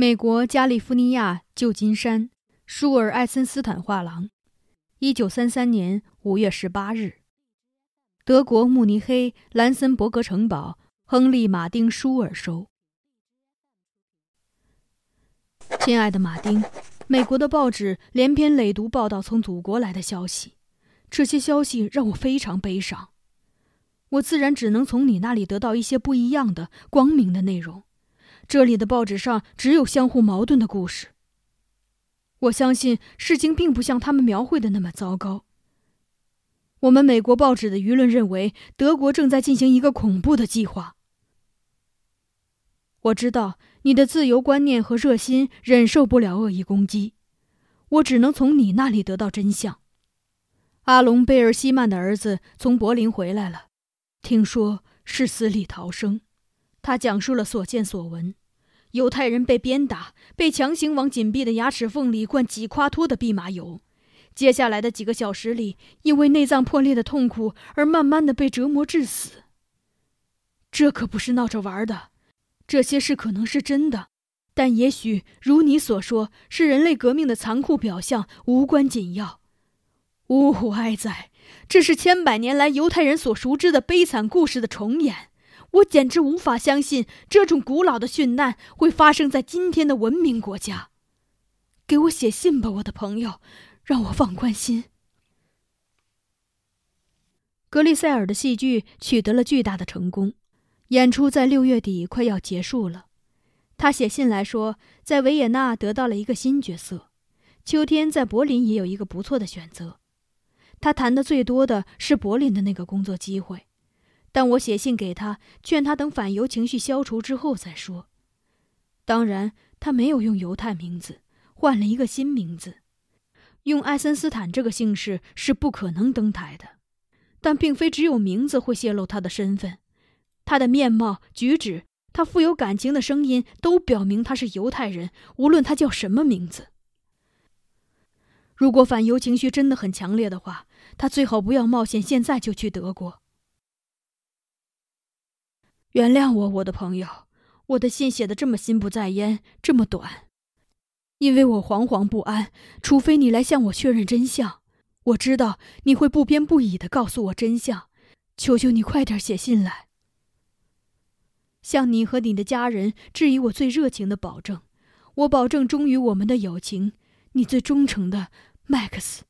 美国加利福尼亚旧金山舒尔艾森斯坦画廊，一九三三年五月十八日。德国慕尼黑兰森伯格城堡，亨利·马丁·舒尔收。亲爱的马丁，美国的报纸连篇累牍报道从祖国来的消息，这些消息让我非常悲伤。我自然只能从你那里得到一些不一样的、光明的内容。这里的报纸上只有相互矛盾的故事。我相信事情并不像他们描绘的那么糟糕。我们美国报纸的舆论认为，德国正在进行一个恐怖的计划。我知道你的自由观念和热心忍受不了恶意攻击，我只能从你那里得到真相。阿隆·贝尔希曼的儿子从柏林回来了，听说是死里逃生。他讲述了所见所闻：犹太人被鞭打，被强行往紧闭的牙齿缝里灌几夸脱的蓖麻油，接下来的几个小时里，因为内脏破裂的痛苦而慢慢的被折磨致死。这可不是闹着玩的，这些事可能是真的，但也许如你所说，是人类革命的残酷表象，无关紧要。呜呼哀哉！这是千百年来犹太人所熟知的悲惨故事的重演。我简直无法相信这种古老的殉难会发生在今天的文明国家。给我写信吧，我的朋友，让我放宽心。格里塞尔的戏剧取得了巨大的成功，演出在六月底快要结束了。他写信来说，在维也纳得到了一个新角色，秋天在柏林也有一个不错的选择。他谈的最多的是柏林的那个工作机会。但我写信给他，劝他等反犹情绪消除之后再说。当然，他没有用犹太名字，换了一个新名字，用爱森斯坦这个姓氏是不可能登台的。但并非只有名字会泄露他的身份，他的面貌、举止，他富有感情的声音，都表明他是犹太人，无论他叫什么名字。如果反犹情绪真的很强烈的话，他最好不要冒险现在就去德国。原谅我，我的朋友，我的信写的这么心不在焉，这么短，因为我惶惶不安。除非你来向我确认真相，我知道你会不偏不倚的告诉我真相。求求你快点写信来，向你和你的家人致以我最热情的保证。我保证忠于我们的友情。你最忠诚的，麦克斯。